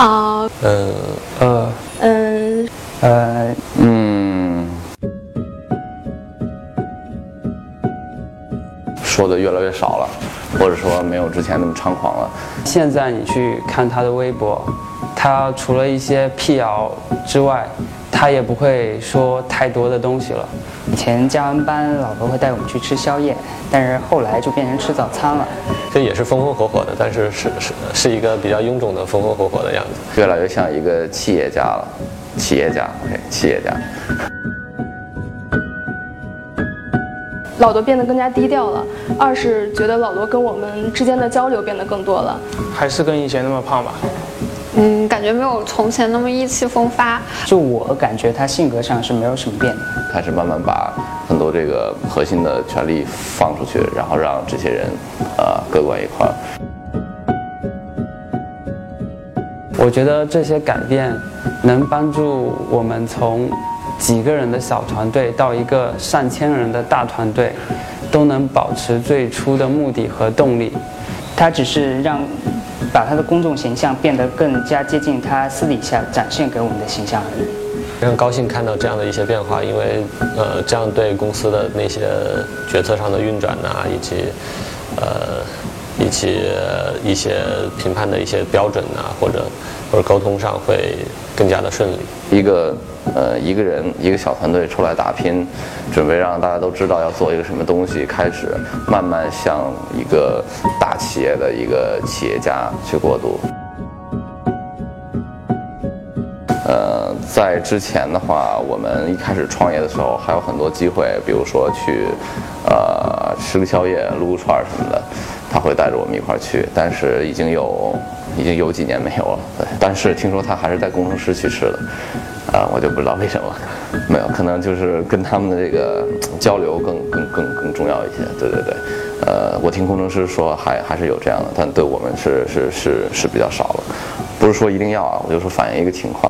啊，呃呃嗯，呃，嗯，说的越来越少了，或者说没有之前那么猖狂了。现在你去看他的微博，他除了一些辟谣之外，他也不会说太多的东西了。以前加完班，老婆会带我们去吃宵夜，但是后来就变成吃早餐了。这也是风风火火的，但是是是是一个比较臃肿的风风火火的样子。越来越像一个企业家了，企业家，OK，企业家。老罗变得更加低调了。二是觉得老罗跟我们之间的交流变得更多了。还是跟以前那么胖吧。嗯，感觉没有从前那么意气风发。就我感觉他性格上是没有什么变的。开始慢慢把很多这个核心的权利放出去，然后让这些人，呃，各管一块儿。我觉得这些改变能帮助我们从几个人的小团队到一个上千人的大团队，都能保持最初的目的和动力。他只是让把他的公众形象变得更加接近他私底下展现给我们的形象而已。非常高兴看到这样的一些变化，因为呃，这样对公司的那些决策上的运转呐、以及呃，一些一些评判的一些标准呐、或者或者沟通上会更加的顺利。一个呃一个人一个小团队出来打拼，准备让大家都知道要做一个什么东西，开始慢慢向一个大企业的一个企业家去过渡。呃，在之前的话，我们一开始创业的时候还有很多机会，比如说去呃吃个宵夜、撸个串什么的，他会带着我们一块儿去。但是已经有已经有几年没有了，对。但是听说他还是带工程师去吃的，啊、我就不知道为什么，没有，可能就是跟他们的这个交流更更更更重要一些。对对对，呃，我听工程师说还还是有这样的，但对我们是是是是比较少了。不是说一定要啊，我就说反映一个情况。